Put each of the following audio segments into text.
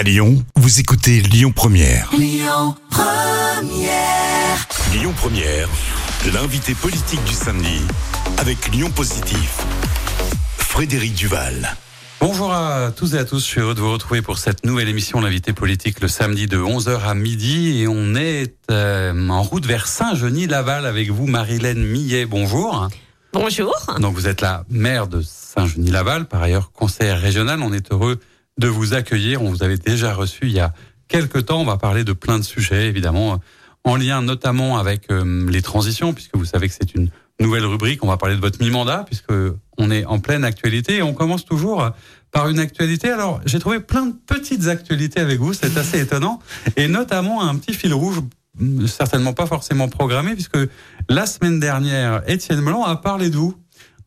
À Lyon, vous écoutez Lyon Première. Lyon Première. Lyon Première, l'invité politique du samedi avec Lyon Positif. Frédéric Duval. Bonjour à tous et à tous, je suis heureux de vous retrouver pour cette nouvelle émission L'invité politique le samedi de 11h à midi et on est euh, en route vers Saint-Genis-Laval avec vous Marilène Millet. Bonjour. Bonjour. Donc vous êtes la maire de Saint-Genis-Laval, par ailleurs conseillère régionale. On est heureux de vous accueillir. On vous avait déjà reçu il y a quelques temps. On va parler de plein de sujets, évidemment, en lien notamment avec euh, les transitions, puisque vous savez que c'est une nouvelle rubrique. On va parler de votre mi-mandat, puisque on est en pleine actualité. Et on commence toujours par une actualité. Alors, j'ai trouvé plein de petites actualités avec vous. C'est assez étonnant. Et notamment un petit fil rouge certainement pas forcément programmé, puisque la semaine dernière, Étienne Blanc a parlé d'où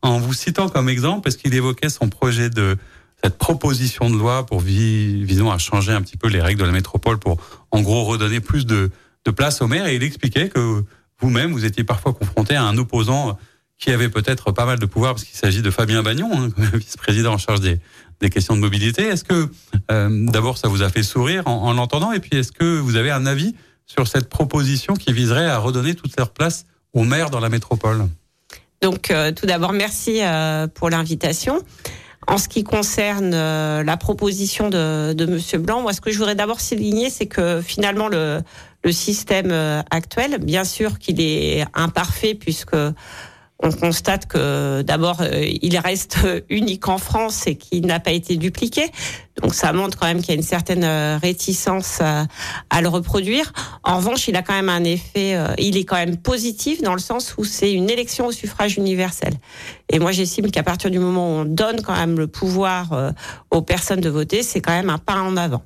En vous citant comme exemple, parce qu'il évoquait son projet de cette proposition de loi pour visant à changer un petit peu les règles de la métropole pour, en gros, redonner plus de, place aux maires. Et il expliquait que vous-même, vous étiez parfois confronté à un opposant qui avait peut-être pas mal de pouvoir, parce qu'il s'agit de Fabien Bagnon, hein, vice-président en charge des, questions de mobilité. Est-ce que, euh, d'abord, ça vous a fait sourire en, en l'entendant? Et puis, est-ce que vous avez un avis sur cette proposition qui viserait à redonner toute leur place aux maires dans la métropole? Donc, euh, tout d'abord, merci euh, pour l'invitation. En ce qui concerne euh, la proposition de, de Monsieur Blanc, moi, ce que je voudrais d'abord souligner, c'est que finalement le, système euh, actuel, bien sûr qu'il est imparfait puisque on constate que d'abord euh, il reste unique en France et qu'il n'a pas été dupliqué. Donc ça montre quand même qu'il y a une certaine euh, réticence à, à, le reproduire. En revanche, il a quand même un effet, euh, il est quand même positif dans le sens où c'est une élection au suffrage universel. Et moi j'estime qu'à partir du moment où on donne quand même le pouvoir aux personnes de voter, c'est quand même un pas en avant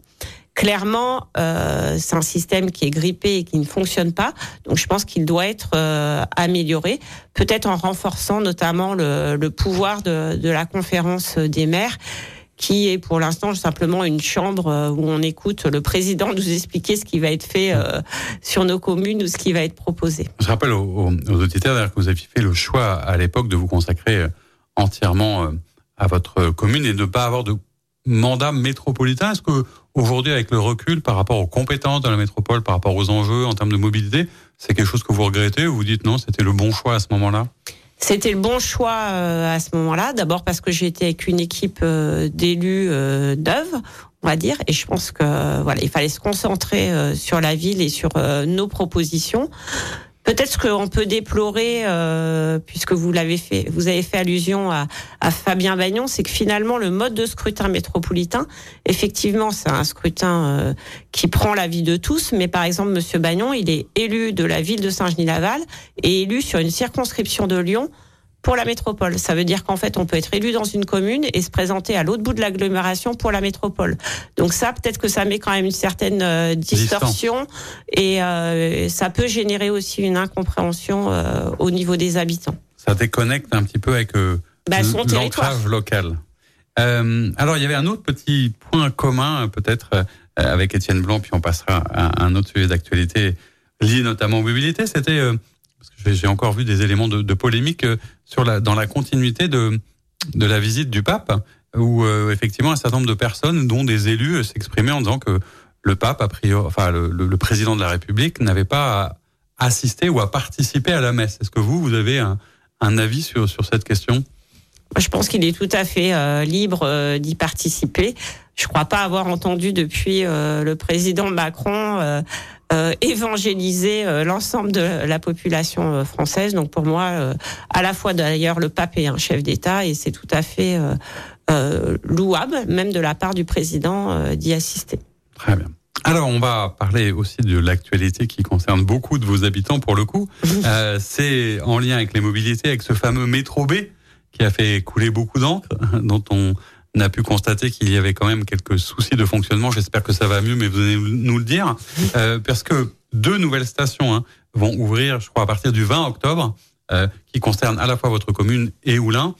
clairement, euh, c'est un système qui est grippé et qui ne fonctionne pas. Donc, je pense qu'il doit être euh, amélioré, peut-être en renforçant notamment le, le pouvoir de, de, la conférence des maires qui est pour l'instant simplement une chambre euh, où on écoute le président nous expliquer ce qui va être fait euh, sur nos communes ou ce qui va être proposé. Je rappelle aux, aux auditeurs que vous avez fait le choix à l'époque de vous consacrer euh, entièrement à votre commune et de ne pas avoir de mandat métropolitain. Est-ce que aujourd'hui, avec le recul par rapport aux compétences de la métropole, par rapport aux enjeux en termes de mobilité, c'est quelque chose que vous regrettez ou vous dites non, c'était le bon choix à ce moment-là? C'était le bon choix euh, à ce moment-là. D'abord parce que j'étais avec une équipe euh, d'élus euh, d'œuvre, on va dire, et je pense que voilà, il fallait se concentrer sur la ville et sur nos propositions. Peut-être ce qu'on peut déplorer, euh, puisque vous l'avez fait, vous avez fait allusion à, Fabien Bagnon, c'est que finalement le mode de scrutin métropolitain, effectivement, c'est un scrutin euh, qui prend l'avis de tous, mais par exemple, Monsieur Bagnon, il est élu de la ville de Saint-Genis-Laval et élu sur une circonscription de Lyon pour la métropole. Ça veut dire qu'en fait, on peut être élu dans une commune et se présenter à l'autre bout de l'agglomération pour la métropole. Donc ça, peut-être que ça met quand même une certaine euh, distorsion et euh, ça peut générer aussi une incompréhension euh, au niveau des habitants. Ça déconnecte un petit peu avec bah, l'ancrage local. Euh, alors, il y avait un autre petit point commun, peut-être, avec Étienne Blanc, puis on passera à un autre sujet d'actualité lié notamment aux mobilités. C'était j'ai encore vu des éléments de, polémique euh, dans la continuité de, la visite du pape, où euh, effectivement un certain nombre de personnes, dont des élus, euh, s'exprimaient en disant que le pape, a priori, enfin le, président de la République, n'avait pas à assister ou à participer à la messe. Est-ce que vous, vous avez un, avis sur cette question? Je pense qu'il est tout à fait euh, libre euh, d'y participer. Je crois pas avoir entendu depuis euh, le président Macron évangéliser l'ensemble de la population française. Donc pour moi, à la fois d'ailleurs le pape est un chef d'État et c'est tout à fait louable, même de la part du président, d'y assister. Très bien. Alors, on va parler aussi de l'actualité qui concerne beaucoup de vos habitants pour le coup. euh, c'est en lien avec les mobilités, avec ce fameux métro B qui a fait couler beaucoup d'encre, dont on a pu constater qu'il y avait quand même quelques soucis de fonctionnement. J'espère que ça va mieux, mais vous allez nous le dire. Euh, parce que deux nouvelles stations hein, vont ouvrir, je crois, à partir du 20 octobre, euh, qui concernent à la fois votre commune et Oulin.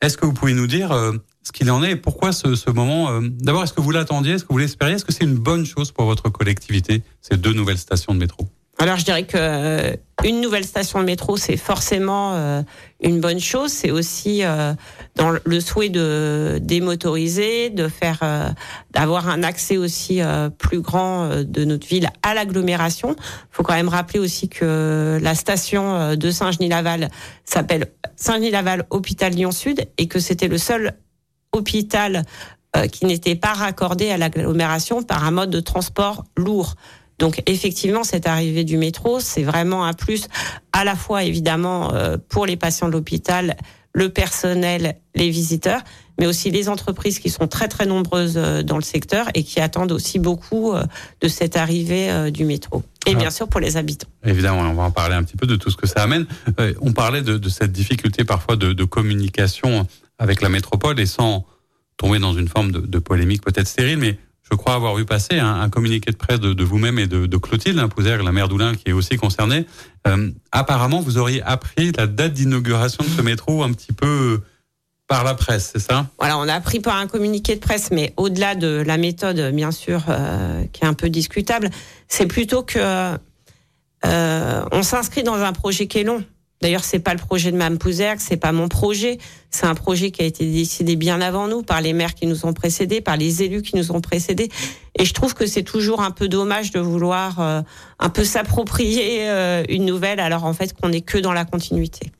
Est-ce que vous pouvez nous dire euh, ce qu'il en est? Et pourquoi ce, ce moment D'abord, est-ce que vous l'attendiez? Est-ce que vous l'espériez? Est-ce que c'est une bonne chose pour votre collectivité, ces deux nouvelles stations de métro? Alors je dirais que une nouvelle station de métro, c'est forcément euh, une bonne chose. C'est aussi euh, dans le souhait de démotoriser, de faire, euh, d'avoir un accès aussi plus grand de notre ville à l'agglomération. Faut quand même rappeler aussi que la station de Saint-Genis-Laval s'appelle Saint-Genis-Laval Hôpital Lyon Sud et que c'était le seul hôpital qui n'était pas raccordé à l'agglomération par un mode de transport lourd. Donc effectivement, cette arrivée du métro, c'est vraiment un plus à la fois évidemment euh, pour les patients de l'hôpital, le personnel, les visiteurs, mais aussi les entreprises qui sont très très nombreuses euh, dans le secteur et qui attendent aussi beaucoup euh, de cette arrivée du métro. Et bien sûr pour les habitants. Évidemment, on va en parler un petit peu de tout ce que ça amène. On parlait de, cette difficulté parfois de, communication avec la métropole et sans tomber dans une forme de, de polémique peut-être stérile, mais je crois avoir vu passer un, communiqué de presse de, vous-même et de, de Clotilde la mère d'Oulin, qui est aussi concernée. Euh, apparemment, vous auriez appris la date d'inauguration de ce métro un petit peu par la presse, c'est ça? Voilà, on a appris par un communiqué de presse, mais au-delà de la méthode, bien sûr, euh, qui est un peu discutable, c'est plutôt que euh, on s'inscrit dans un projet qui est long. D'ailleurs, c'est pas le projet de Mme Pouzerc, c'est pas mon projet. C'est un projet qui a été décidé bien avant nous par les maires qui nous ont précédés, par les élus qui nous ont précédés. Et je trouve que c'est toujours un peu dommage de vouloir euh, un peu s'approprier euh, une nouvelle, alors en fait qu'on n'est que dans la continuité.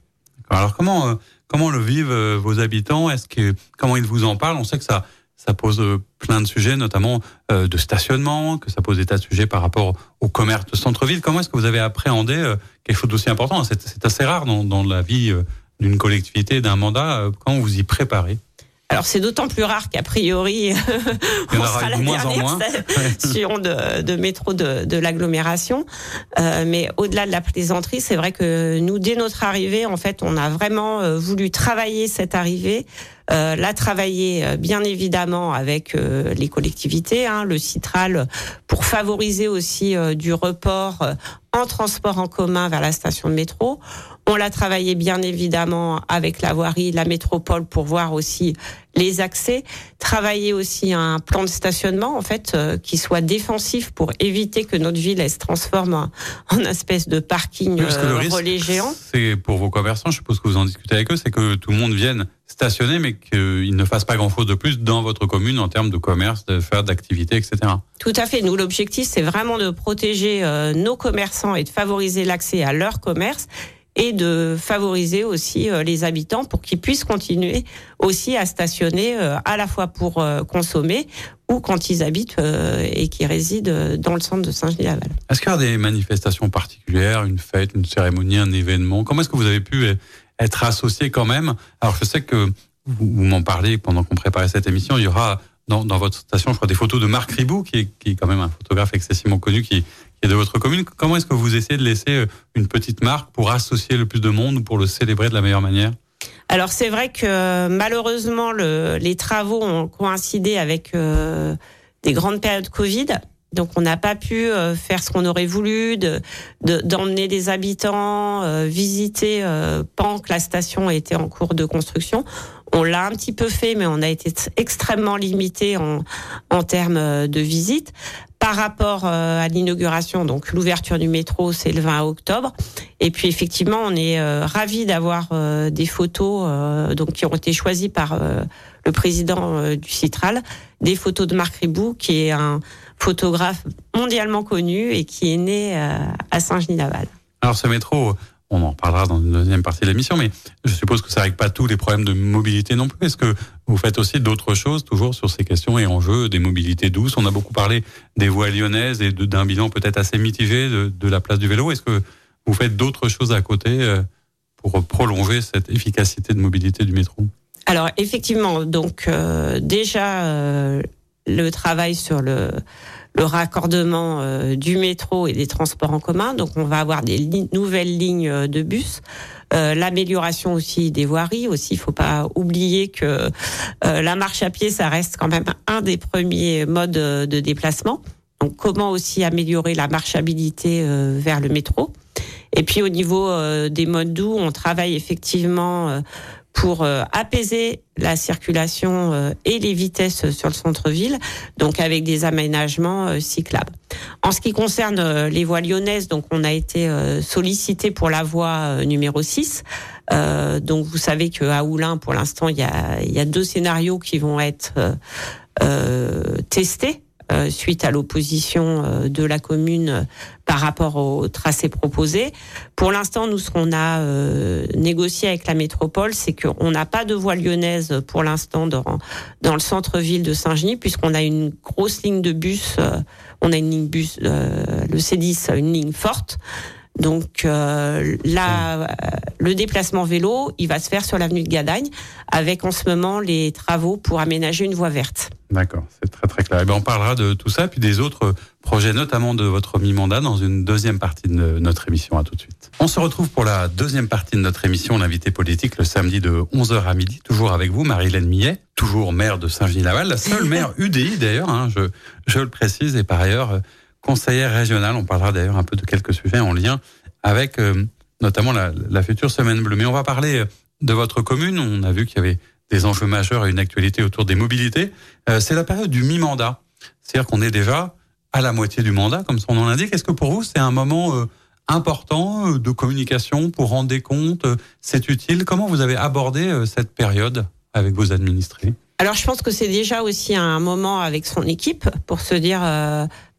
Alors comment euh, comment le vivent vos habitants? Est-ce que comment ils vous en parlent? On sait que ça ça pose euh, plein de sujets, notamment euh, de stationnement, que ça pose des tas de sujets par rapport au commerce de centre-ville. Comment est-ce que vous avez appréhendé euh, quelque chose d'aussi important? C'est assez rare dans, dans la vie d'une collectivité, d'un mandat. Comment vous y préparez? Alors c'est d'autant plus rare qu'a priori on sera la moins en moins. station de, de métro de, de l'agglomération. Euh, mais au-delà de la plaisanterie, c'est vrai que nous, dès notre arrivée, en fait, on a vraiment euh, voulu travailler cette arrivée. Euh, la travailler euh, bien évidemment avec euh, les collectivités, hein, le Citral, pour favoriser aussi du report en transport en commun vers la station de métro. On l'a travaillé bien évidemment avec la voirie, la métropole pour voir aussi les accès. Travailler aussi un plan de stationnement en fait euh, qui soit défensif pour éviter que notre ville elle, se transforme en, en espèce de parking euh, relais géant. C'est pour vos commerçants, je suppose que vous en discutez avec eux, c'est que tout le monde vienne stationner, mais qu'ils ne fassent pas grand-chose de plus dans votre commune en termes de commerce, de faire d'activités, etc. Tout à fait. Nous, l'objectif, c'est vraiment de protéger euh, nos commerçants et de favoriser l'accès à leur commerce et de favoriser aussi euh, les habitants pour qu'ils puissent continuer aussi à stationner euh, à la fois pour euh, consommer ou quand ils habitent et qui résident dans le centre de Saint-Genis-Laval. Est-ce qu'il y a des manifestations particulières, une fête, une cérémonie, un événement? Comment est-ce que vous avez pu être associé quand même? Alors je sais que vous, m'en parlez pendant qu'on préparait cette émission, il y aura dans, votre station, je crois, des photos de Marc Ribou, qui est, est quand même un photographe excessivement connu, qui, et de votre commune. Comment est-ce que vous essayez de laisser euh, une petite marque pour associer le plus de monde ou pour le célébrer de la meilleure manière? Alors c'est vrai que malheureusement le, les travaux ont coïncidé avec euh, des grandes périodes Covid. Donc on n'a pas pu euh, faire ce qu'on aurait voulu, de d'emmener des habitants visiter pendant que la station était en cours de construction. On l'a un petit peu fait, mais on a été extrêmement limité en, en termes de visite par rapport euh, à l'inauguration, donc l'ouverture du métro, c'est le 20 octobre. Et puis effectivement, on est euh, ravi d'avoir euh, des photos donc qui ont été choisies par le président du Citral, des photos de Marc Ribou, qui est un photographe mondialement connu et qui est né à Saint-Genis-Laval. Alors ce métro, on en parlera dans une deuxième partie de l'émission, mais je suppose que ça règle pas tous les problèmes de mobilité non plus. Est-ce que vous faites aussi d'autres choses, toujours sur ces questions et enjeux des mobilités douces? On a beaucoup parlé des voies lyonnaises et d'un bilan peut-être assez mitigé de, la place du vélo. Est-ce que vous faites d'autres choses à côté euh, pour prolonger cette efficacité de mobilité du métro? Alors effectivement, donc euh, déjà euh, le travail sur le le raccordement euh, du métro et des transports en commun. Donc on va avoir des nouvelles lignes euh, de bus. Euh, l'amélioration aussi des voiries aussi. Il faut pas oublier que la marche à pied, ça reste quand même un des premiers modes de déplacement. Donc comment aussi améliorer la marchabilité vers le métro. Et puis au niveau des modes doux, on travaille effectivement pour euh, apaiser la circulation euh, et les vitesses sur le centre-ville, donc avec des aménagements euh, cyclables. En ce qui concerne les voies lyonnaises, donc on a été sollicité pour la voie numéro 6. donc vous savez qu'à Oulin, pour l'instant, il y a, y a, deux scénarios qui vont être testés euh, suite à l'opposition euh, de la commune euh, par rapport au tracé proposé. Pour l'instant, nous, ce qu'on a négocié avec la métropole, c'est qu'on n'a pas de voie lyonnaise pour l'instant dans, dans le centre-ville de Saint-Genis, puisqu'on a une grosse ligne de bus, on a une ligne bus, le C10, une ligne forte. Donc euh, là, le déplacement vélo, il va se faire sur l'avenue de Gadagne, avec en ce moment les travaux pour aménager une voie verte. D'accord, c'est très très clair. Et eh ben on parlera de tout ça, puis des autres projets, notamment de votre mi-mandat, dans une deuxième partie de notre émission. À tout de suite. On se retrouve pour la deuxième partie de notre émission, l'invité politique, le samedi de 11h à midi, toujours avec vous, Marie-Hélène Millet, toujours maire de Saint-Genis-Laval, la seule maire UDI d'ailleurs, hein, je, je le précise, et par ailleurs conseillère régionale. On parlera d'ailleurs un peu de quelques sujets en lien avec euh, notamment la, la, future Semaine Bleue. Mais on va parler euh, de votre commune. On a vu qu'il y avait des enjeux majeurs et une actualité autour des mobilités. Euh, c'est la période du mi-mandat. C'est-à-dire qu'on est déjà à la moitié du mandat, comme son nom l'indique. Est-ce que pour vous, c'est un moment important de communication pour rendre des comptes C'est utile? Comment vous avez abordé cette période avec vos administrés? Alors je pense que c'est déjà aussi un moment avec son équipe pour se dire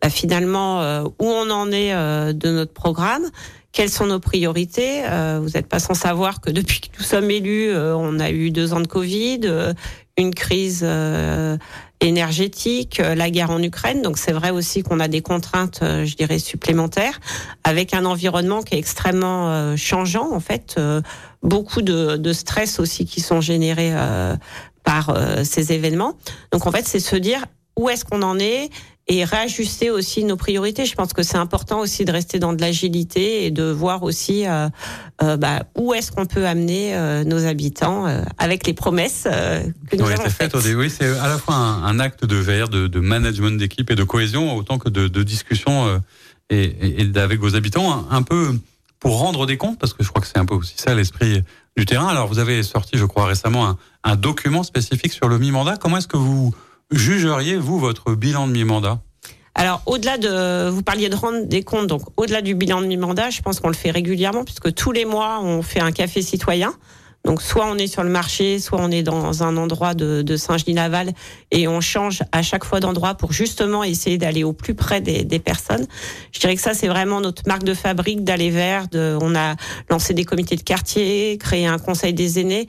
bah, finalement où on en est de notre programme, quelles sont nos priorités euh, Vous n'êtes pas sans savoir que depuis que nous sommes élus, euh, on a eu deux ans de Covid, euh, une crise énergétique, la guerre en Ukraine. Donc c'est vrai aussi qu'on a des contraintes, je dirais, supplémentaires, avec un environnement qui est extrêmement changeant. En fait, beaucoup de, de, stress aussi qui sont générés par ces événements. Donc en fait, c'est se dire où est-ce qu'on en est et réajuster aussi nos priorités. Je pense que c'est important aussi de rester dans de l'agilité et de voir aussi euh, euh, bah, où est-ce qu'on peut amener euh, nos habitants avec les promesses que nous avons faites. oui, c'est à la fois un, acte de VR, de, de management d'équipe et de cohésion, autant que de, de discussion et, et, avec vos habitants, un, peu pour rendre des comptes, parce que je crois que c'est un peu aussi ça l'esprit du terrain. Alors, vous avez sorti, je crois récemment, un, un document spécifique sur le mi-mandat. Comment est-ce que vous jugeriez, vous, votre bilan de mi-mandat? Alors, au-delà de, vous parliez de rendre des comptes, donc au-delà du bilan de mi-mandat, je pense qu'on le fait régulièrement, puisque tous les mois, on fait un café citoyen. Donc, soit on est sur le marché, soit on est dans un endroit de, de Saint-Genis-Laval, et on change à chaque fois d'endroit pour justement essayer d'aller au plus près des, des, personnes. Je dirais que ça, c'est vraiment notre marque de fabrique d'aller vers. De, on a lancé des comités de quartier, créé un conseil des aînés.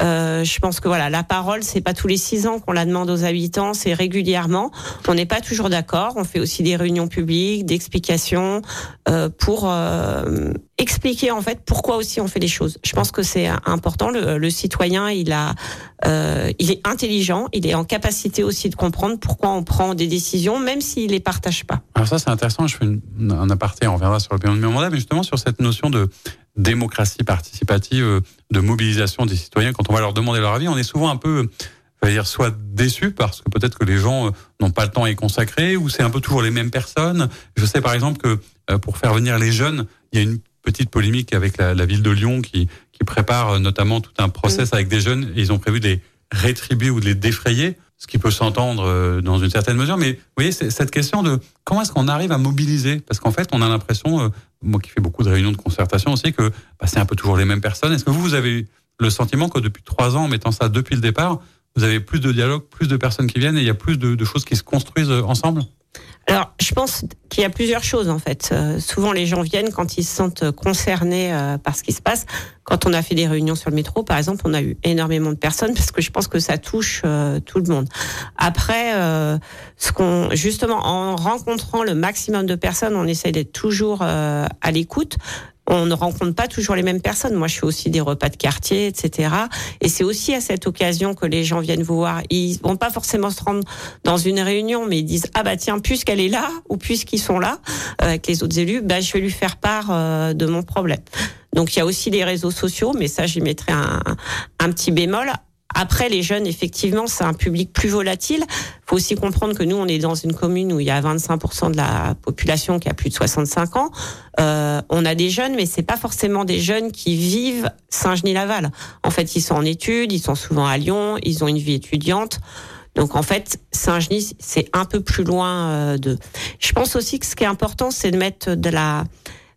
Euh, je pense que voilà, la parole, c'est pas tous les six ans qu'on la demande aux habitants, c'est régulièrement. On n'est pas toujours d'accord. On fait aussi des réunions publiques, d'explications euh, pour euh, expliquer en fait pourquoi aussi on fait les choses. Je pense que c'est important. Le, le, citoyen, il a, euh, il est intelligent, il est en capacité aussi de comprendre pourquoi on prend des décisions, même s'il les partage pas. Alors ça, c'est intéressant. Je fais une, un aparté. On reviendra sur le bilan de mandat, mais justement sur cette notion de démocratie participative, euh, de mobilisation des citoyens, quand on va leur demander leur avis, on est souvent un peu, je dire, soit déçu parce que peut-être que les gens euh, n'ont pas le temps à y consacrer, ou c'est un peu toujours les mêmes personnes. Je sais par exemple que euh, pour faire venir les jeunes, il y a une petite polémique avec la, la ville de Lyon qui, qui prépare notamment tout un process avec des jeunes. Et ils ont prévu de les rétribuer ou de les défrayer ce qui peut s'entendre dans une certaine mesure. Mais vous voyez, cette question de comment est-ce qu'on arrive à mobiliser? Parce qu'en fait, on a l'impression, moi qui fais beaucoup de réunions de concertation aussi, que bah, c'est un peu toujours les mêmes personnes. Est-ce que vous, vous avez le sentiment que depuis trois ans, en mettant ça depuis le départ, vous avez plus de dialogue, plus de personnes qui viennent et il y a plus de, choses qui se construisent ensemble? Alors, je pense qu'il y a plusieurs choses en fait. Euh, souvent, les gens viennent quand ils se sentent concernés euh, par ce qui se passe. Quand on a fait des réunions sur le métro, par exemple, on a eu énormément de personnes parce que je pense que ça touche euh, tout le monde. Après, ce qu'on justement en rencontrant le maximum de personnes, on essaie d'être toujours à l'écoute on ne rencontre pas toujours les mêmes personnes. Moi, je fais aussi des repas de quartier, etc. Et c'est aussi à cette occasion que les gens viennent vous voir. Ils vont pas forcément se rendre dans une réunion, mais ils disent ah bah tiens, puisqu'elle est là ou puisqu'ils sont là euh, avec les autres élus, bah je vais lui faire part euh, de mon problème. Donc il y a aussi les réseaux sociaux, mais ça j'y mettrai un, un petit bémol. Après, les jeunes, effectivement, c'est un public plus volatile. faut aussi comprendre que nous, on est dans une commune où il y a 25% de la population qui a plus de 65 ans. Euh, on a des jeunes, mais c'est pas forcément des jeunes qui vivent Saint-Genis-Laval. En fait, ils sont en études, ils sont souvent à Lyon, ils ont une vie étudiante. Donc en fait, Saint-Genis, c'est un peu plus loin de. Je pense aussi que ce qui est important, c'est de mettre de la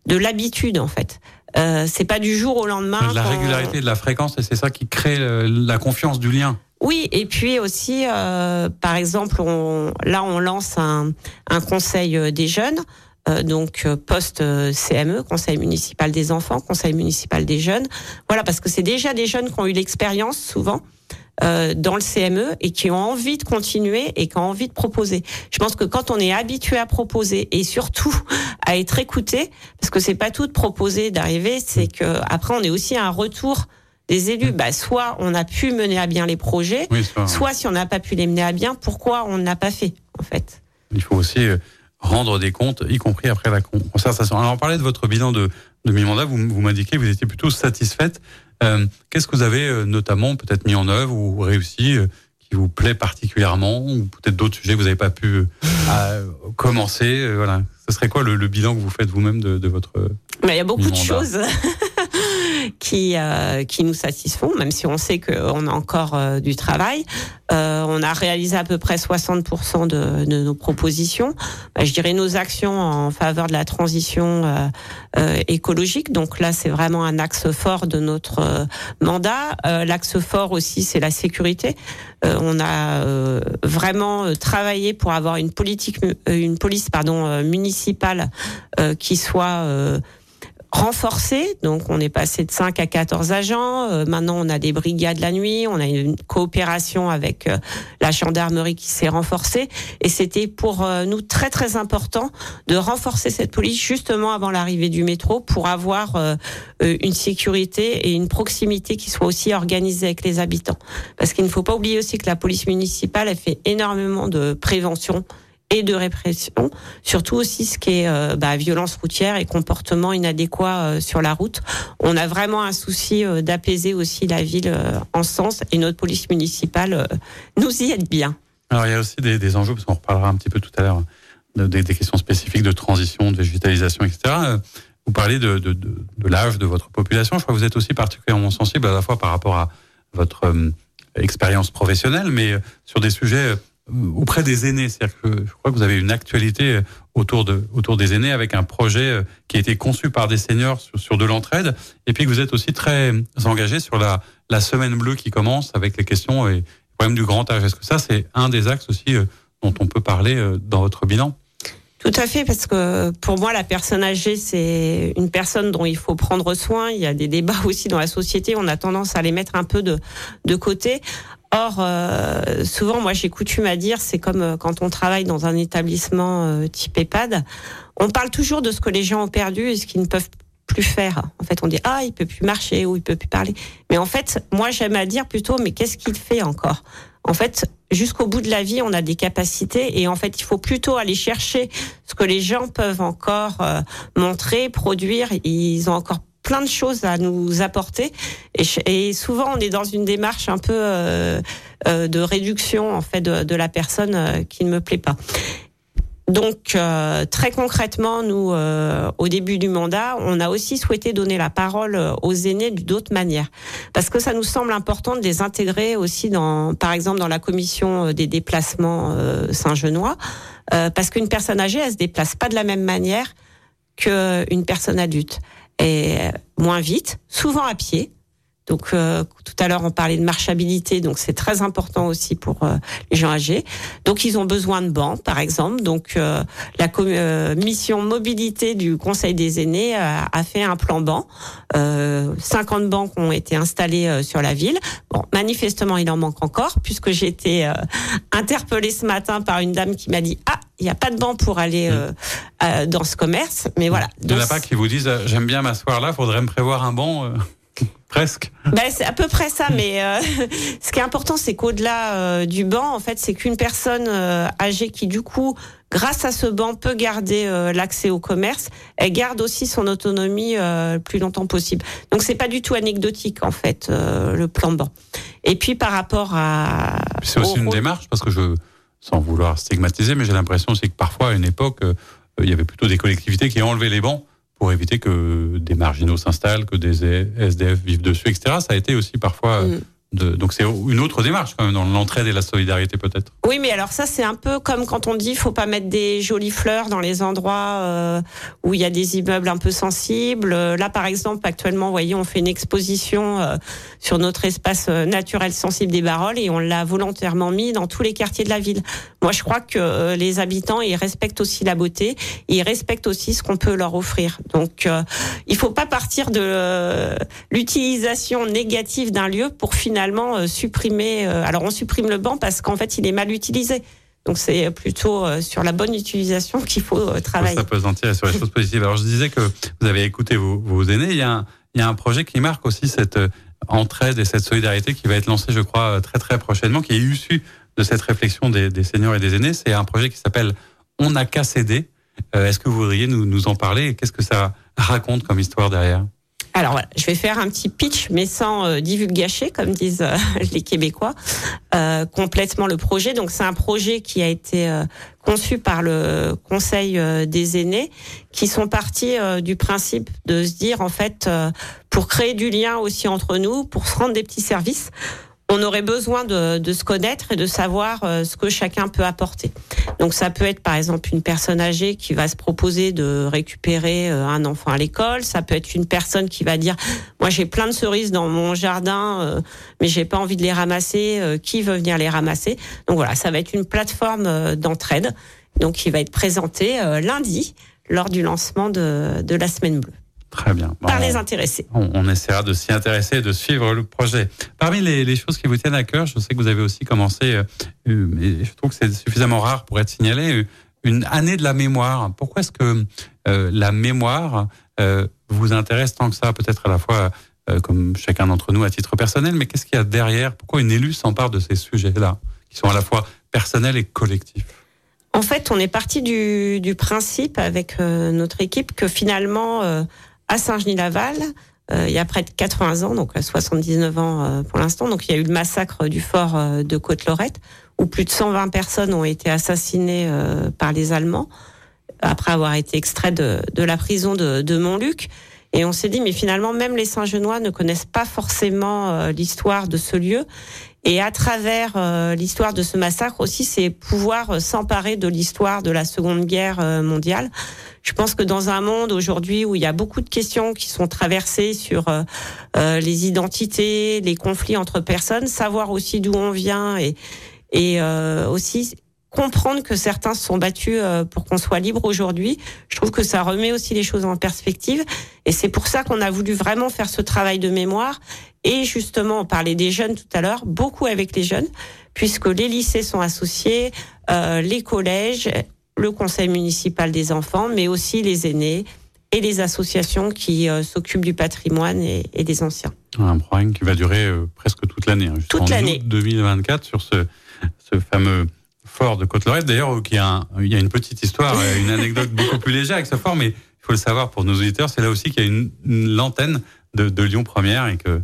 de l'habitude en fait. Euh, c'est pas du jour au lendemain. De la régularité, de la fréquence, et c'est ça qui crée la confiance du lien. Oui, et puis aussi, euh, par exemple, on, là, on lance un, un conseil des jeunes. Euh, donc post CME, Conseil municipal des enfants, Conseil municipal des jeunes. Voilà, parce que c'est déjà des jeunes qui ont eu l'expérience souvent euh, dans le CME et qui ont envie de continuer et qui ont envie de proposer. Je pense que quand on est habitué à proposer et surtout à être écouté, parce que c'est pas tout de proposer, d'arriver, c'est que après on est aussi à un retour des élus. Bah, soit on a pu mener à bien les projets, soit, si on n'a pas pu les mener à bien, pourquoi on n'a pas fait en fait? Il faut aussi euh, rendre des comptes, y compris après la concertation. Alors on parlait de votre bilan de, de mi-mandat, vous, vous m'indiquez que vous étiez plutôt satisfaite. Euh, qu'est-ce que vous avez euh, notamment peut-être mis en œuvre ou réussi euh, qui vous plaît particulièrement ou peut-être d'autres sujets que vous n'avez pas pu commencer Voilà, ce serait quoi le, bilan que vous faites vous-même de, votre Il y a beaucoup de choses. Qui euh, qui nous satisfont, même si on sait qu'on a encore euh, du travail. Euh, on a réalisé à peu près 60% de, de, nos propositions. Bah, je dirais nos actions en faveur de la transition écologique. Donc là, c'est vraiment un axe fort de notre mandat. L'axe fort aussi, c'est la sécurité. on a vraiment travaillé pour avoir une politique, une police pardon municipale qui soit renforcé. Donc, on est passé de 5 à 14 agents. Euh, maintenant, on a des brigades la nuit. On a une coopération avec euh, la gendarmerie qui s'est renforcée. Et c'était pour euh, nous très, très important de renforcer cette police justement avant l'arrivée du métro pour avoir une sécurité et une proximité qui soit aussi organisée avec les habitants. Parce qu'il ne faut pas oublier aussi que la police municipale, elle fait énormément de prévention et de répression, surtout aussi ce qui est euh, bah, violence routière et comportement inadéquat euh, sur la route. On a vraiment un souci euh, d'apaiser aussi la ville en sens et notre police municipale nous y aide bien. Alors il y a aussi des, enjeux, parce qu'on reparlera un petit peu tout à l'heure, des, questions spécifiques de transition, de végétalisation, etc. Vous parlez de l'âge de votre population. Je crois que vous êtes aussi particulièrement sensible à la fois par rapport à votre expérience professionnelle, mais sur des sujets auprès des aînés. C'est-à-dire que je crois que vous avez une actualité autour de autour des aînés avec un projet euh, qui a été conçu par des seniors sur, de l'entraide, et puis que vous êtes aussi très engagé sur la la semaine bleue qui commence avec les questions et problèmes du grand âge. Est-ce que ça c'est un des axes aussi euh, dont on peut parler euh, dans votre bilan? Tout à fait, parce que pour moi, la personne âgée, c'est une personne dont il faut prendre soin. Il y a des débats aussi dans la société. On a tendance à les mettre un peu de, de côté. Or, euh, souvent, moi, j'ai coutume à dire, c'est comme euh, quand on travaille dans un établissement euh, type EHPAD, on parle toujours de ce que les gens ont perdu et ce qu'ils ne peuvent plus faire. En fait, on dit ah, il peut plus marcher ou il peut plus parler. Mais en fait, moi, j'aime à dire plutôt, mais qu'est-ce qu'il fait encore? En fait, jusqu'au bout de la vie, on a des capacités et en fait, il faut plutôt aller chercher ce que les gens peuvent encore montrer, produire. Ils ont encore plein de choses à nous apporter. Et, souvent, on est dans une démarche un peu euh, euh, de réduction en fait de, la personne euh, qui ne me plaît pas. Donc très concrètement, nous, au début du mandat, on a aussi souhaité donner la parole aux aînés d'autres manières, parce que ça nous semble important de les intégrer aussi dans, par exemple, dans la commission des déplacements Saint-Genois, parce qu'une personne âgée, elle se déplace pas de la même manière qu'une personne adulte et moins vite, souvent à pied. Donc euh, tout à l'heure on parlait de marchabilité, donc c'est très important aussi pour euh, les gens âgés. Donc ils ont besoin de bancs, par exemple. Donc euh, la mission mobilité du Conseil des aînés a fait un plan banc. 50 bancs ont été installés sur la ville. Bon, manifestement il en manque encore puisque j'ai été interpellée ce matin par une dame qui m'a dit ah il n'y a pas de banc pour aller mmh. dans ce commerce, mais voilà. Il n'y en a pas qui vous disent j'aime bien m'asseoir là, faudrait me prévoir un banc. Presque. Ben, c'est à peu près ça, mais euh, ce qui est important, c'est qu'au-delà euh, du banc, en fait, c'est qu'une personne euh, âgée qui, du coup, grâce à ce banc, peut garder l'accès au commerce, elle garde aussi son autonomie le plus longtemps possible. Donc, c'est pas du tout anecdotique, en fait, le plan banc. Et puis, par rapport à... C'est aussi une démarche, parce que je, sans vouloir stigmatiser, mais j'ai l'impression aussi que parfois, à une époque, il y avait plutôt des collectivités qui enlevaient les bancs pour éviter que des marginaux s'installent, que des SDF vivent dessus, etc. Ça a été aussi parfois donc c'est une autre démarche quand même dans l'entraide et la solidarité peut-être. Oui, mais alors ça c'est un peu comme quand on dit faut pas mettre des jolies fleurs dans les endroits euh, où il y a des immeubles un peu sensibles. Euh, là par exemple actuellement, vous voyez, on fait une exposition euh, sur notre espace naturel sensible des Barolles et on l'a volontairement mis dans tous les quartiers de la ville. Moi je crois que les habitants ils respectent aussi la beauté, ils respectent aussi ce qu'on peut leur offrir. Donc il faut pas partir de l'utilisation négative d'un lieu pour finalement euh, supprimer. Euh, alors on supprime le banc parce qu'en fait il est mal utilisé. Donc c'est plutôt euh, sur la bonne utilisation qu'il faut travailler. Ça peut sur les choses positives. Alors je disais que vous avez écouté vos, vos aînés. Il y, a un, il y a un projet qui marque aussi cette entraide et cette solidarité qui va être lancé, je crois, très très prochainement, qui est issu de cette réflexion des, des seniors et des aînés. C'est un projet qui s'appelle On n'a qu'à céder. Est-ce que vous voudriez nous, nous en parler? Qu'est-ce que ça raconte comme histoire derrière? Alors voilà, je vais faire un petit pitch, mais sans euh, divulgacher, comme disent euh, les Québécois, euh, complètement le projet. Donc c'est un projet qui a été euh, conçu par le Conseil des aînés, qui sont partis du principe de se dire en fait, pour créer du lien aussi entre nous, pour se rendre des petits services, on aurait besoin de, de, se connaître et de savoir euh, ce que chacun peut apporter. Donc ça peut être par exemple une personne âgée qui va se proposer de récupérer euh, un enfant à l'école, ça peut être une personne qui va dire moi j'ai plein de cerises dans mon jardin euh, mais j'ai pas envie de les ramasser, qui veut venir les ramasser? Donc voilà, ça va être une plateforme d'entraide donc qui va être présentée lundi lors du lancement de, de la semaine bleue. Très bien. par les intéressés. On, essaiera de s'y intéresser et de suivre le projet. Parmi les, choses qui vous tiennent à cœur, je sais que vous avez aussi commencé, euh, mais je trouve que c'est suffisamment rare pour être signalé, euh, une année de la mémoire. Pourquoi est-ce que euh, la mémoire vous intéresse tant que ça, peut-être à la fois comme chacun d'entre nous à titre personnel, mais qu'est-ce qu'il y a derrière? Pourquoi une élue s'empare de ces sujets-là, qui sont à la fois personnels et collectifs? En fait, on est parti du, du principe avec notre équipe que finalement à Saint-Genis-Laval. Euh, il y a près de 80 ans, donc 79 ans euh, pour l'instant. Donc il y a eu le massacre du fort euh, de Côte-Lorette, où plus de 120 personnes ont été assassinées par les Allemands après avoir été extraits de, de la prison de, de Montluc. Et on s'est dit, mais finalement, même les Saint-Genois ne connaissent pas forcément l'histoire de ce lieu. Et à travers l'histoire de ce massacre aussi, c'est pouvoir s'emparer de l'histoire de la Seconde Guerre mondiale. Je pense que dans un monde aujourd'hui où il y a beaucoup de questions qui sont traversées sur euh, euh, les identités, les conflits entre personnes, savoir aussi d'où on vient et, et euh, aussi comprendre que certains se sont battus pour qu'on soit libre aujourd'hui. Je trouve que ça remet aussi les choses en perspective. Et c'est pour ça qu'on a voulu vraiment faire ce travail de mémoire. Et justement, on parlait des jeunes tout à l'heure, beaucoup avec les jeunes, puisque les lycées sont associés, euh, les collèges le conseil municipal des enfants, mais aussi les aînés et les associations qui euh, s'occupent du patrimoine et, des anciens. Un programme qui va durer euh, presque toute l'année, hein, toute l'année 2024 sur ce, ce fameux fort de Côte-Lorette. D'ailleurs, il y, a il y a une petite histoire, une anecdote beaucoup plus légère avec ce fort, mais il faut le savoir pour nos auditeurs, c'est là aussi qu'il y a une, l'antenne de, de, Lyon Première et que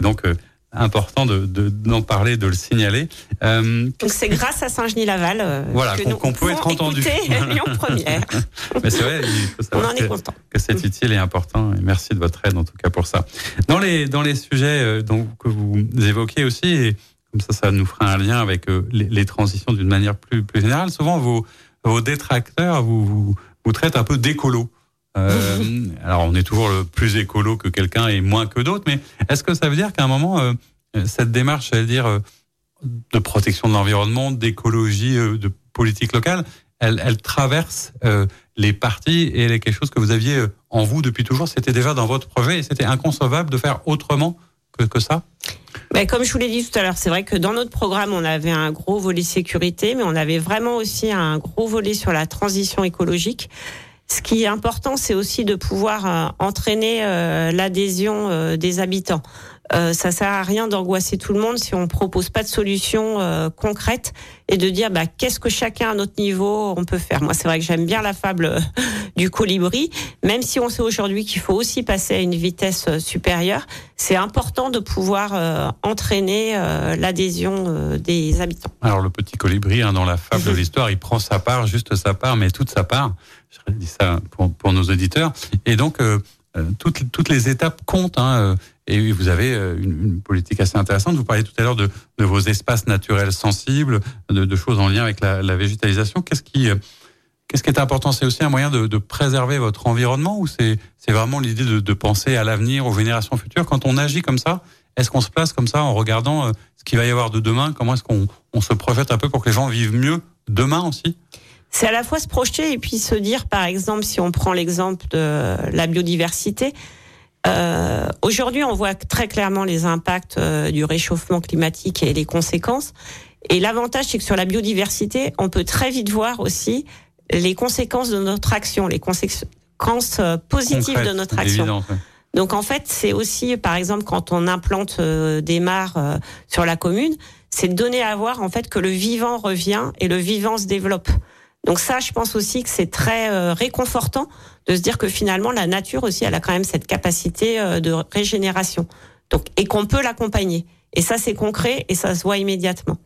c'est donc euh, important de d'en parler, de le signaler. Euh, Donc c'est grâce à Saint-Genis-Laval euh, voilà, qu'on peut être entendu. Lyon Première. Mais c'est vrai, il faut savoir que, que c'est utile et important. Et merci de votre aide en tout cas pour ça. Dans les dans les sujets euh, donc, que vous évoquez aussi, et comme ça, ça nous fera un lien avec les, les, transitions d'une manière plus plus générale. Souvent, vos vos détracteurs vous vous, vous traitent un peu d'écolo. Euh, alors, on est toujours le plus écolo que quelqu'un et moins que d'autres, mais est-ce que ça veut dire qu'à un moment, euh, cette démarche, à dire, euh, de protection de l'environnement, d'écologie, de politique locale, elle, elle traverse les partis et elle est quelque chose que vous aviez en vous depuis toujours. C'était déjà dans votre projet et c'était inconcevable de faire autrement que, que ça? Mais comme je vous l'ai dit tout à l'heure, c'est vrai que dans notre programme, on avait un gros volet sécurité, mais on avait vraiment aussi un gros volet sur la transition écologique. Ce qui est important, c'est aussi de pouvoir euh, entraîner euh, l'adhésion euh, des habitants. Euh, ça sert à rien d'angoisser tout le monde si on propose pas de solution concrète et de dire bah, qu'est-ce que chacun à notre niveau on peut faire. Moi, c'est vrai que j'aime bien la fable du colibri, même si on sait aujourd'hui qu'il faut aussi passer à une vitesse supérieure. C'est important de pouvoir entraîner l'adhésion des habitants. Alors le petit colibri, hein, dans la fable de l'histoire, il prend sa part, juste sa part, mais toute sa part je dis ça pour, pour nos auditeurs. Et donc, euh, toutes, toutes les étapes comptent. Hein, et vous avez une, politique assez intéressante. Vous parliez tout à l'heure de, de, vos espaces naturels sensibles, de, de, choses en lien avec la, la végétalisation. Qu'est-ce qui, qu'est-ce qui est important? C'est aussi un moyen de, de, préserver votre environnement ou c'est, c'est vraiment l'idée de, penser à l'avenir, aux générations futures? Quand on agit comme ça, est-ce qu'on se place comme ça en regardant euh, ce qu'il va y avoir de demain? Comment est-ce qu'on on se projette un peu pour que les gens vivent mieux demain aussi? C'est à la fois se projeter et puis se dire, par exemple, si on prend l'exemple de la biodiversité, euh, aujourd'hui, on voit très clairement les impacts euh, du réchauffement climatique et les conséquences. Et l'avantage, c'est que sur la biodiversité, on peut très vite voir aussi les conséquences de notre action, les conséquences euh, positives de notre action. Donc en fait, c'est aussi, par exemple, quand on implante euh, des mares sur la commune, c'est de donner à voir en fait que le vivant revient et le vivant se développe. Donc ça, je pense aussi que c'est très euh, réconfortant de se dire que finalement la nature aussi, elle a quand même cette capacité de régénération. Donc et qu'on peut l'accompagner. Et ça, c'est concret et ça se voit immédiatement.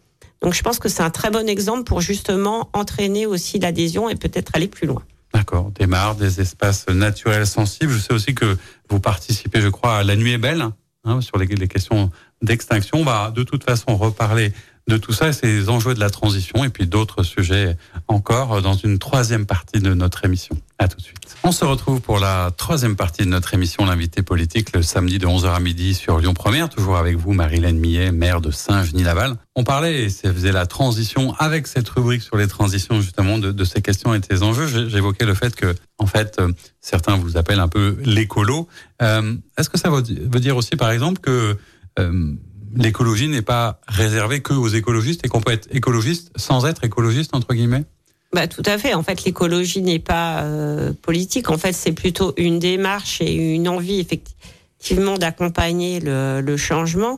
Donc je pense que c'est un très bon exemple pour justement entraîner aussi l'adhésion et peut-être aller plus loin. D'accord, des mares, des espaces naturels sensibles. Je sais aussi que vous participez, je crois, à La Nuit est belle, hein, sur les, les questions d'extinction. On va de toute façon reparler de tout ça et ces enjeux de la transition et puis d'autres sujets encore dans une troisième partie de notre émission. À tout de suite. On se retrouve pour la troisième partie de notre émission, l'invité politique, le samedi de 11h à midi sur Lyon Première, toujours avec vous, Marilène Millet, maire de Saint-Genis-Laval. On parlait, et ça faisait la transition avec cette rubrique sur les transitions, justement, de, ces questions et de ces enjeux. J'évoquais le fait que, en fait, euh, certains vous appellent un peu l'écolo. Euh, Est-ce que ça veut dire aussi, par exemple, que euh, l'écologie n'est pas réservée que aux écologistes et qu'on peut être écologiste sans être écologiste entre guillemets? Bah, tout à fait. En fait, l'écologie n'est pas euh, politique. En fait, c'est plutôt une démarche et une envie effectivement d'accompagner le, le, changement.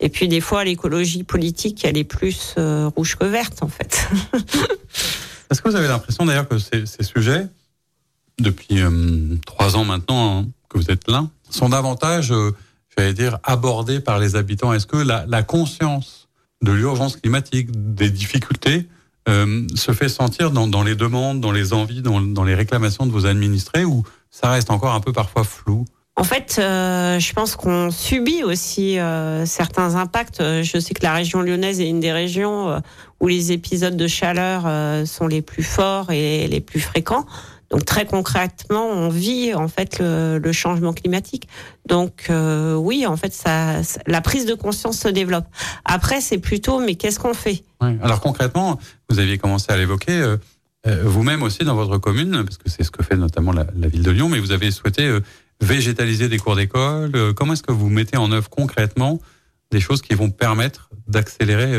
Et puis des fois, l'écologie politique, elle est plus euh, rouge que verte, en fait. Est-ce que vous avez l'impression d'ailleurs que ces, ces, sujets, depuis euh, trois ans maintenant hein, que vous êtes là, sont davantage j'allais dire, abordé par les habitants Est-ce que la, conscience de l'urgence climatique, des difficultés, euh, se fait sentir dans, les demandes, dans les envies, dans, les réclamations de vos administrés ou ça reste encore un peu parfois flou? En fait, euh, je pense qu'on subit aussi euh, certains impacts. Je sais que la région lyonnaise est une des régions où les épisodes de chaleur sont les plus forts et les plus fréquents. Donc très concrètement, on vit en fait le, changement climatique. Donc euh, oui, en fait, ça, la prise de conscience se développe. Après, c'est plutôt, mais qu'est-ce qu'on fait? Alors concrètement, vous aviez commencé à l'évoquer. Euh, euh, vous-même aussi dans votre commune, parce que c'est ce que fait notamment la, ville de Lyon, mais vous avez souhaité végétaliser des cours d'école. Comment est-ce que vous mettez en œuvre concrètement des choses qui vont permettre d'accélérer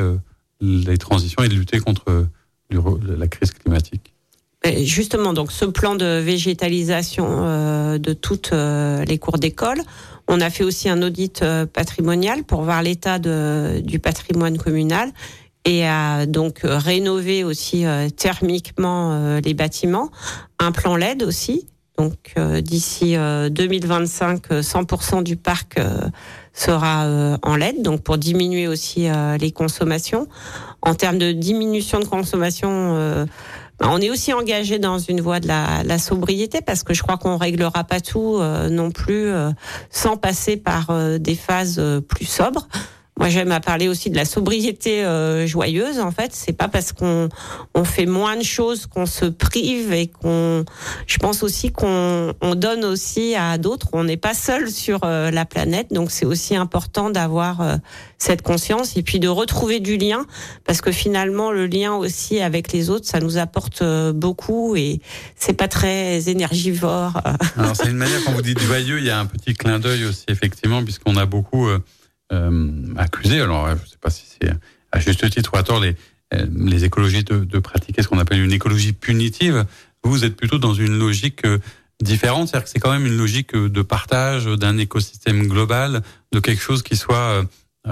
les transitions et de lutter contre la crise climatique? Justement, donc ce plan de végétalisation euh, de toutes euh, les cours d'école, on a fait aussi un audit euh, patrimonial pour voir l'état du patrimoine communal et à donc rénover aussi thermiquement les bâtiments, un plan LED aussi. Donc d'ici 2025, 100% du parc sera en LED, donc pour diminuer aussi les consommations. En termes de diminution de consommation on est aussi engagé dans une voie de la, la sobriété parce que je crois qu'on réglera pas tout euh, non plus euh, sans passer par euh, des phases plus sobres. Moi, j'aime à parler aussi de la sobriété euh, joyeuse. En fait, c'est pas parce qu'on on fait moins de choses qu'on se prive et qu'on. Je pense aussi qu'on on donne aussi à d'autres. On n'est pas seul sur euh, la planète, donc c'est aussi important d'avoir euh, cette conscience et puis de retrouver du lien, parce que finalement, le lien aussi avec les autres, ça nous apporte euh, beaucoup et c'est pas très énergivore. Alors, c'est une manière quand vous dites joyeux, il y a un petit clin d'œil aussi effectivement, puisqu'on a beaucoup euh, accusés, alors je ne sais pas si c'est à juste titre ou à tort, les, euh, les écologistes de, de pratiquer ce qu'on appelle une écologie punitive. Vous êtes plutôt dans une logique euh, différente, c'est-à-dire que c'est quand même une logique de partage d'un écosystème global, de quelque chose qui soit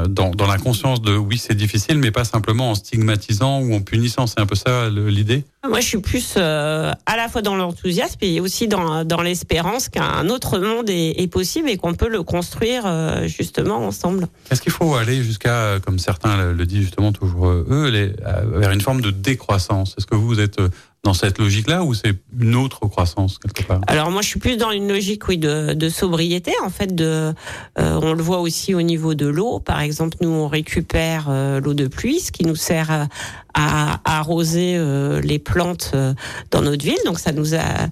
dans, dans la conscience de oui c'est difficile, mais pas simplement en stigmatisant ou en punissant. C'est un peu ça l'idée? Moi, je suis plus euh, à la fois dans l'enthousiasme et aussi dans, dans l'espérance qu'un autre monde est, est possible et qu'on peut le construire euh, justement ensemble. Est-ce qu'il faut aller jusqu'à, euh, comme certains le disent justement toujours eux, les, vers une forme de décroissance? Est-ce que vous êtes dans cette logique-là ou c'est une autre croissance quelque part? Alors moi je suis plus dans une logique oui de, de sobriété en fait de euh, on le voit aussi au niveau de l'eau. Par exemple nous on récupère euh, l'eau de pluie ce qui nous sert à, à arroser euh, les plantes dans notre ville. Donc ça nous a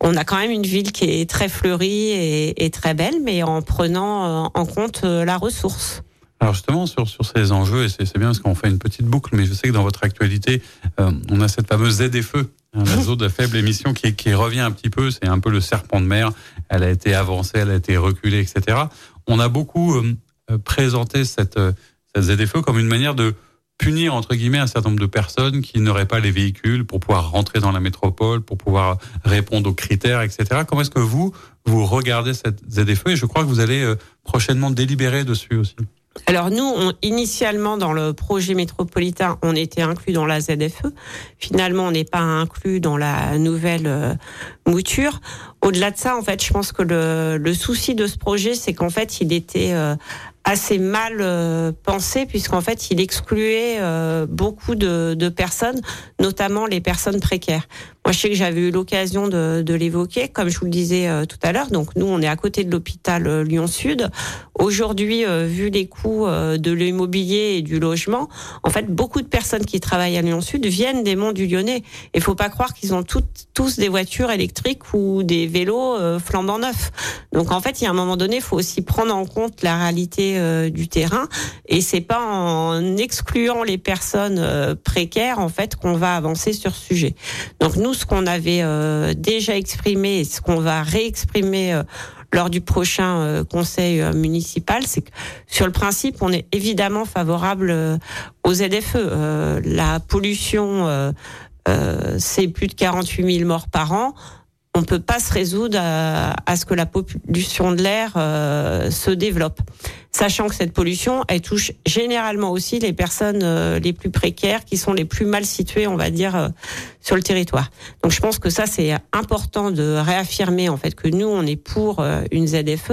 on a quand même une ville qui est très fleurie et, et très belle mais en prenant en compte la ressource. Alors justement sur sur ces enjeux et c'est bien parce qu'on fait une petite boucle, mais je sais que dans votre actualité, euh, on a cette fameuse ZFE, hein, la zone de faible émission qui, qui revient un petit peu. C'est un peu le serpent de mer. Elle a été avancée, elle a été reculée, etc. On a beaucoup euh, euh, présenté cette cette ZFE comme une manière de punir entre guillemets un certain nombre de personnes qui n'auraient pas les véhicules pour pouvoir rentrer dans la métropole, pour pouvoir répondre aux critères, etc. Comment est-ce que vous vous regardez cette ZFE et je crois que vous allez prochainement délibérer dessus aussi. Alors nous, on, initialement dans le projet métropolitain, on était inclus dans la ZFE. Finalement, on n'est pas inclus dans la nouvelle euh, mouture. Au-delà de ça, en fait, je pense que le, le souci de ce projet, c'est qu'en fait, il était euh, assez mal euh, pensé puisqu'en fait il excluait euh, beaucoup de, de, personnes, notamment les personnes précaires. Moi je sais que j'avais eu l'occasion de, l'évoquer, comme je vous le disais euh, tout à l'heure. Donc nous on est à côté de l'hôpital Lyon Sud. Aujourd'hui, vu les coûts de l'immobilier et du logement, en fait beaucoup de personnes qui travaillent à Lyon Sud viennent des monts du Lyonnais. Il faut pas croire qu'ils ont toutes, tous des voitures électriques ou des vélos flambant neufs. Donc en fait il y a un moment donné, il faut aussi prendre en compte la réalité euh, du terrain et c'est pas en excluant les personnes euh, précaires en fait qu'on va avancer sur ce sujet. Donc nous ce qu'on avait euh, déjà exprimé et ce qu'on va réexprimer lors du prochain conseil municipal, c'est que sur le principe, on est évidemment favorable aux ZFE. la pollution, c'est plus de 48 000 morts par an on peut pas se résoudre à, ce que la pollution de l'air se développe sachant que cette pollution, elle touche généralement aussi les personnes euh, les plus précaires, qui sont les plus mal situées, on va dire, euh, sur le territoire. Donc je pense que ça, c'est important de réaffirmer en fait que nous, on est pour euh, une ZFE.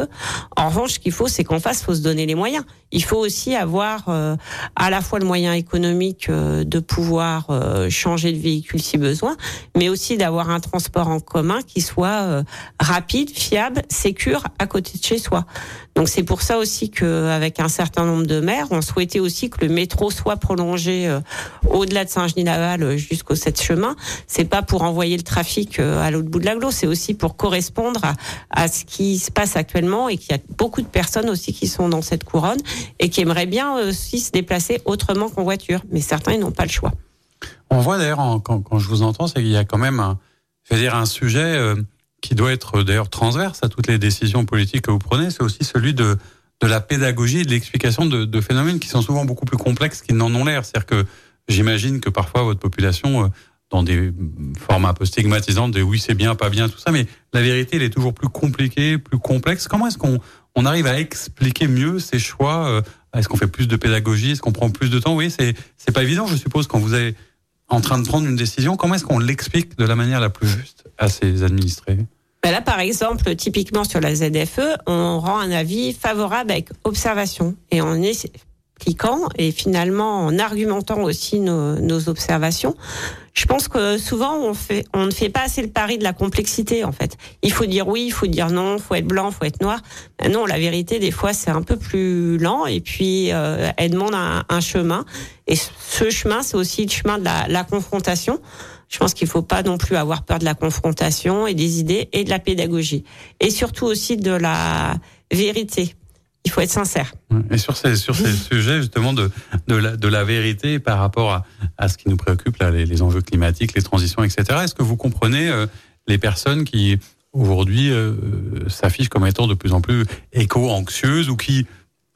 En revanche, ce qu'il faut, c'est qu'en face, faut se donner les moyens. Il faut aussi avoir à la fois le moyen économique de pouvoir changer de véhicule si besoin, mais aussi d'avoir un transport en commun qui soit rapide, fiable, sécure à côté de chez soi. Donc c'est pour ça aussi que avec un certain nombre de maires, on souhaitait aussi que le métro soit prolongé euh, au-delà de Saint-Genis-Laval euh, jusqu'au 7 chemin. C'est pas pour envoyer le trafic euh, à l'autre bout de la glo, c'est aussi pour correspondre à, ce qui se passe actuellement et qu'il y a beaucoup de personnes aussi qui sont dans cette couronne et qui aimeraient bien aussi se déplacer autrement qu'en voiture. Mais certains, ils n'ont pas le choix. On voit d'ailleurs, quand, quand, je vous entends, c'est qu'il y a quand même un, je veux dire, un sujet qui doit être d'ailleurs transverse à toutes les décisions politiques que vous prenez, c'est aussi celui de, de la pédagogie et de l'explication de, de, phénomènes qui sont souvent beaucoup plus complexes qu'ils n'en ont l'air. C'est-à-dire que j'imagine que parfois votre population, euh, dans des formes un peu stigmatisantes, des oui c'est bien, pas bien, tout ça, mais la vérité, elle est toujours plus compliquée, plus complexe. Comment est-ce qu'on on arrive à expliquer mieux ces choix euh, Est-ce qu'on fait plus de pédagogie Est-ce qu'on prend plus de temps? Oui, c'est c'est pas évident, je suppose, quand vous êtes en train de prendre une décision. Comment est-ce qu'on l'explique de la manière la plus juste à ses administrés? Ben là, par exemple, typiquement sur la ZFE, on rend un avis favorable avec observation et en et finalement en argumentant aussi nos, nos, observations. Je pense que souvent on fait, on ne fait pas assez le pari de la complexité en fait. Il faut dire oui, il faut dire non, faut être blanc, faut être noir. Non, la vérité des fois c'est un peu plus lent et puis euh, elle demande un, un, chemin. Et ce chemin, c'est aussi le chemin de la, la confrontation. Je pense qu'il faut pas non plus avoir peur de la confrontation et des idées et de la pédagogie. Et surtout aussi de la vérité. Il faut être sincère. Et sur ces, sur ces sujets justement de, de, la, de la vérité par rapport à, à ce qui nous préoccupe, là, les, les enjeux climatiques, les transitions, etc., est-ce que vous comprenez euh, les personnes qui aujourd'hui euh, s'affichent comme étant de plus en plus éco-anxieuses ou qui,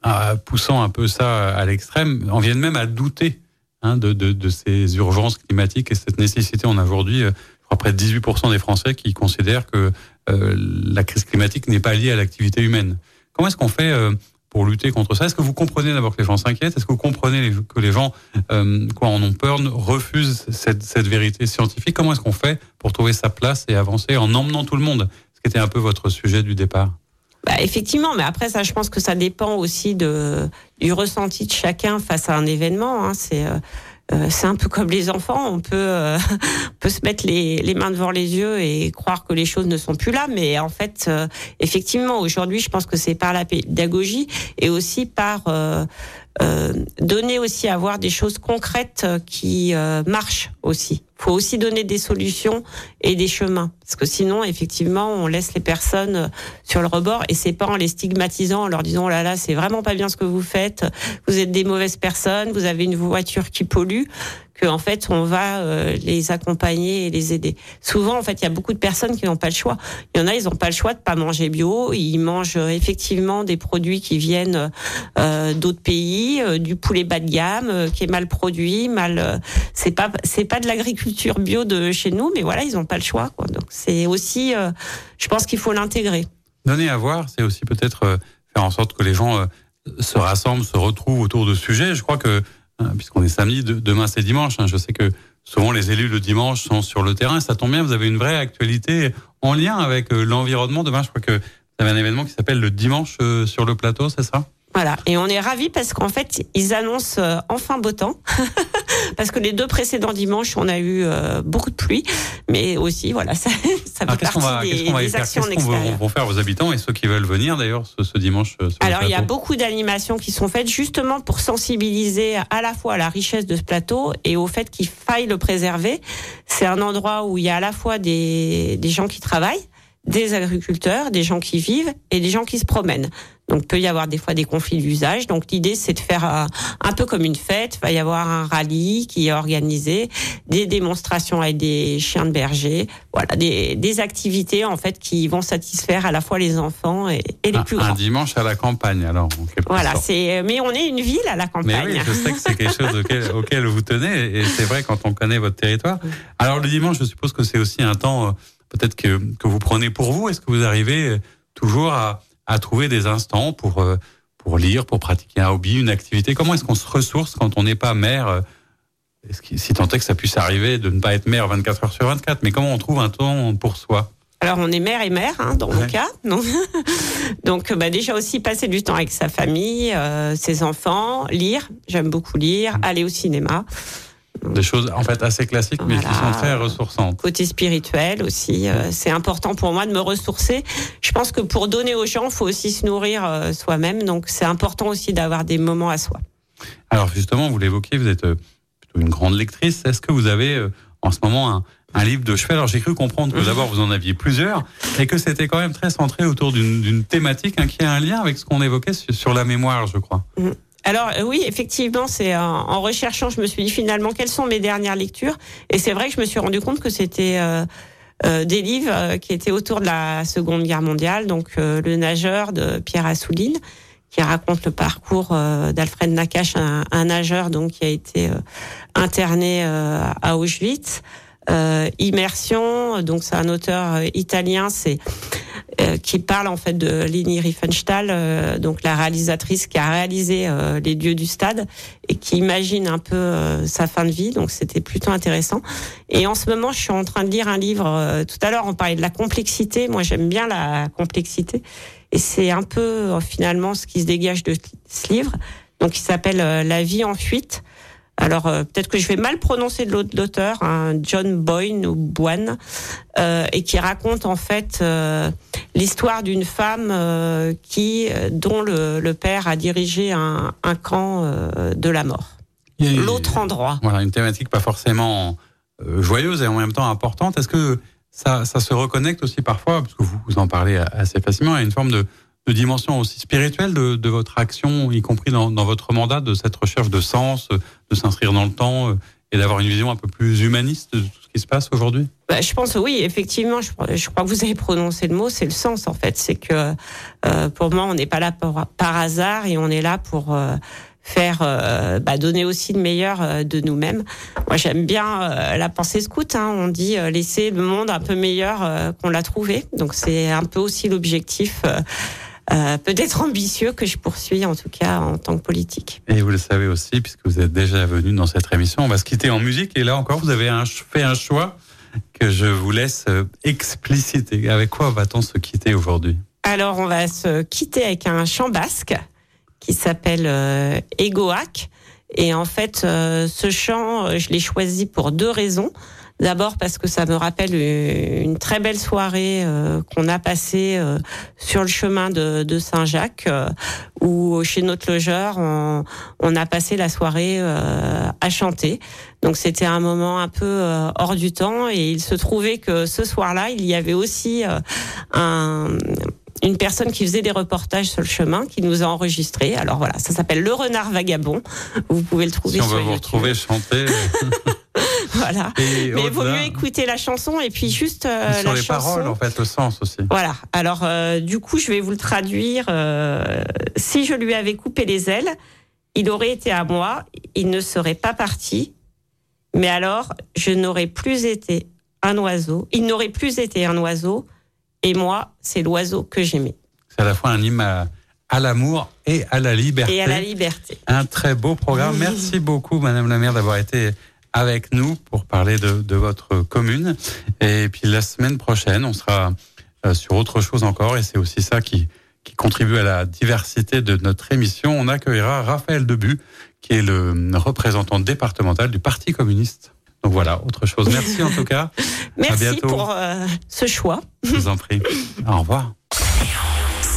euh, poussant un peu ça à l'extrême, en viennent même à douter hein, de, de, de, ces urgences climatiques et cette nécessité? On a aujourd'hui, euh, je crois, près de 18% des Français qui considèrent que la crise climatique n'est pas liée à l'activité humaine. Comment est-ce qu'on fait euh, pour lutter contre ça? Est-ce que vous comprenez d'abord que les gens s'inquiètent? Est-ce que vous comprenez que les gens euh, quoi en ont peur, refusent cette, vérité scientifique? Comment est-ce qu'on fait pour trouver sa place et avancer en emmenant tout le monde? Ce qui était un peu votre sujet du départ. Bah, effectivement, mais après ça, je pense que ça dépend aussi du ressenti de chacun face à un événement. Hein. C'est euh, c'est un peu comme les enfants, on peut, euh, peut se mettre les, les, mains devant les yeux et croire que les choses ne sont plus là, mais en fait, euh, effectivement, aujourd'hui, je pense que c'est par la pédagogie et aussi par euh, donner aussi avoir des choses concrètes qui euh, marchent aussi. Faut aussi donner des solutions et des chemins, parce que sinon, effectivement, on laisse les personnes sur le rebord et c'est pas en les stigmatisant, en leur disant oh là là, c'est vraiment pas bien ce que vous faites, vous êtes des mauvaises personnes, vous avez une voiture qui pollue qu'en fait on va euh, les accompagner et les aider. Souvent en fait il y a beaucoup de personnes qui n'ont pas le choix. Il y en a ils n'ont pas le choix de pas manger bio, ils mangent euh, effectivement des produits qui viennent euh, d'autres pays, du poulet bas de gamme qui est mal produit, mal c'est pas c'est pas de l'agriculture bio de chez nous mais voilà, ils n'ont pas le choix quoi. Donc c'est aussi je pense qu'il faut l'intégrer. Donner à voir, c'est aussi peut-être faire en sorte que les gens se rassemblent, se retrouvent autour de sujets. Je crois que puisqu'on est samedi, demain c'est dimanche. Hein. Je sais que souvent les élus le dimanche sont sur le terrain. Ça tombe bien, vous avez une vraie actualité en lien avec euh, l'environnement. Demain, je crois que vous avez un événement qui s'appelle le dimanche euh, sur le plateau, c'est ça? Voilà, et on est ravis parce qu'en fait, ils annoncent euh, enfin beau temps. parce que les deux précédents dimanches, on a eu euh, beaucoup de pluie, mais aussi, voilà, ça, ça fait partie va, des, des actions Qu'est-ce qu'on vont faire vos habitants et ceux qui veulent venir d'ailleurs ce, ce, dimanche euh, sur Alors, il y a beaucoup d'animations qui sont faites justement pour sensibiliser à la fois à la richesse de ce plateau et au fait qu'il faille le préserver. C'est un endroit où il y a à la fois des, des gens qui travaillent, des agriculteurs, des gens qui vivent et des gens qui se promènent. Donc, peut y avoir des fois des conflits d'usage. Donc, l'idée, c'est de faire un, un, peu comme une fête. Il va y avoir un rallye qui est organisé, des démonstrations avec des chiens de berger. Voilà, des, des activités, en fait, qui vont satisfaire à la fois les enfants et, et les plus grands. Un dimanche à la campagne, alors. voilà, c'est, mais on est une ville à la campagne. Mais oui, je sais que c'est quelque chose auquel, auquel vous tenez. Et c'est vrai quand on connaît votre territoire. Alors, le dimanche, je suppose que c'est aussi un temps, euh, peut-être que, que vous prenez pour vous. Est-ce que vous arrivez toujours à, à trouver des instants pour euh, pour lire, pour pratiquer un hobby, une activité. Comment est-ce qu'on se ressource quand on n'est pas mère euh, Si tant est que ça puisse arriver de ne pas être mère 24 heures sur 24, mais comment on trouve un temps pour soi? Alors on est mère et mère hein, dans mon cas, non donc bah déjà aussi passer du temps avec sa famille, euh, ses enfants, lire, j'aime beaucoup lire, mmh. aller au cinéma. Des choses en fait assez classiques, mais qui sont très ressourçantes. Côté spirituel aussi, euh, c'est important pour moi de me ressourcer. Je pense que pour donner aux gens, il faut aussi se nourrir euh, soi-même, donc c'est important aussi d'avoir des moments à soi. Alors justement, vous l'évoquez, vous êtes euh, plutôt une grande lectrice. Est-ce que vous avez en ce moment un, un livre de chevet? Alors j'ai cru comprendre que d'abord vous en aviez plusieurs et que c'était quand même très centré autour d'une thématique hein, qui a un lien avec ce qu'on évoquait sur, sur, la mémoire, je crois. Mmh. Alors euh, oui, effectivement, c'est en, recherchant, je me suis dit finalement quelles sont mes dernières lectures, et c'est vrai que je me suis rendu compte que c'était euh, euh, des livres qui étaient autour de la Seconde Guerre mondiale, donc le nageur de Pierre Assouline, qui raconte le parcours d'Alfred Nakache, un, un, nageur donc qui a été interné à Auschwitz. Immersion, donc c'est un auteur italien, c'est euh, qui parle en fait de Leni Riefenstahl, euh, donc la réalisatrice qui a réalisé euh, Les Dieux du Stade et qui imagine un peu sa fin de vie. Donc c'était plutôt intéressant. Et en ce moment, je suis en train de lire un livre. tout à l'heure, on parlait de la complexité. Moi, j'aime bien la complexité. Et c'est un peu finalement ce qui se dégage de ce livre. Donc, il s'appelle La vie en fuite. Alors euh, peut-être que je vais mal prononcer l'auteur, hein, John Boyne ou Boyne, euh, et qui raconte en fait euh, l'histoire d'une femme qui, dont le, le, père a dirigé un, un camp de la mort. L'autre endroit. Voilà, une thématique pas forcément joyeuse et en même temps importante. Est-ce que ça, ça se reconnecte aussi parfois, parce que vous, vous en parlez assez facilement, à une forme de de dimension aussi spirituelle de, votre action, y compris dans, votre mandat, de cette recherche de sens, de s'inscrire dans le temps euh, et d'avoir une vision un peu plus humaniste de tout ce qui se passe aujourd'hui? Bah, Je pense oui, effectivement, je, crois que vous avez prononcé le mot, c'est le sens en fait. C'est que euh, pour moi, on n'est pas là par, hasard et on est là pour... Euh, faire bah, donner aussi le meilleur de nous-mêmes. Moi, j'aime bien la pensée scout. Hein. On dit laisser le monde un peu meilleur qu'on l'a trouvé. Donc, c'est un peu aussi l'objectif euh, peut-être ambitieux que je poursuis en tout cas en tant que politique. Et vous le savez aussi, puisque vous êtes déjà venu dans cette émission, on va se quitter en musique. Et là encore, vous avez un, fait un choix que je vous laisse euh, expliciter. Avec quoi va-t-on se quitter aujourd'hui? Alors, on va se quitter avec un chant basque qui s'appelle euh, Egoac. Et en fait, euh, ce chant, je l'ai choisi pour deux raisons. D'abord parce que ça me rappelle une très belle soirée euh, qu'on a passée euh, sur le chemin de, de Saint-Jacques, euh, où chez notre logeur, on, on a passé la soirée à chanter. Donc c'était un moment un peu hors du temps, et il se trouvait que ce soir-là, il y avait aussi un une personne qui faisait des reportages sur le chemin, qui nous a enregistrés. Alors voilà, ça s'appelle Le Renard Vagabond. Vous pouvez le trouver si on sur veut vous retrouver chanter. voilà. Mais il vaut mieux écouter la chanson et puis juste euh, sur la les paroles, en fait, le sens aussi. Voilà. Alors euh, du coup, je vais vous le traduire. Euh, si je lui avais coupé les ailes, il aurait été à moi. Il ne serait pas parti. Mais alors, je n'aurais plus été un oiseau. Il n'aurait plus été un oiseau et moi, c'est l'oiseau que j'aimais. C'est à la fois un hymne à, l'amour et à la liberté. Et à la liberté. Un très beau programme. Merci beaucoup, Madame la maire, d'avoir été avec nous pour parler de, de, votre commune. Et puis la semaine prochaine, on sera euh, sur autre chose encore. Et c'est aussi ça qui, qui contribue à la diversité de notre émission. On accueillera Raphaël Debu, qui est le représentant départemental du Parti communiste. Donc voilà, autre chose. Merci en tout cas. Merci pour euh, ce choix. Je vous en prie. Au revoir.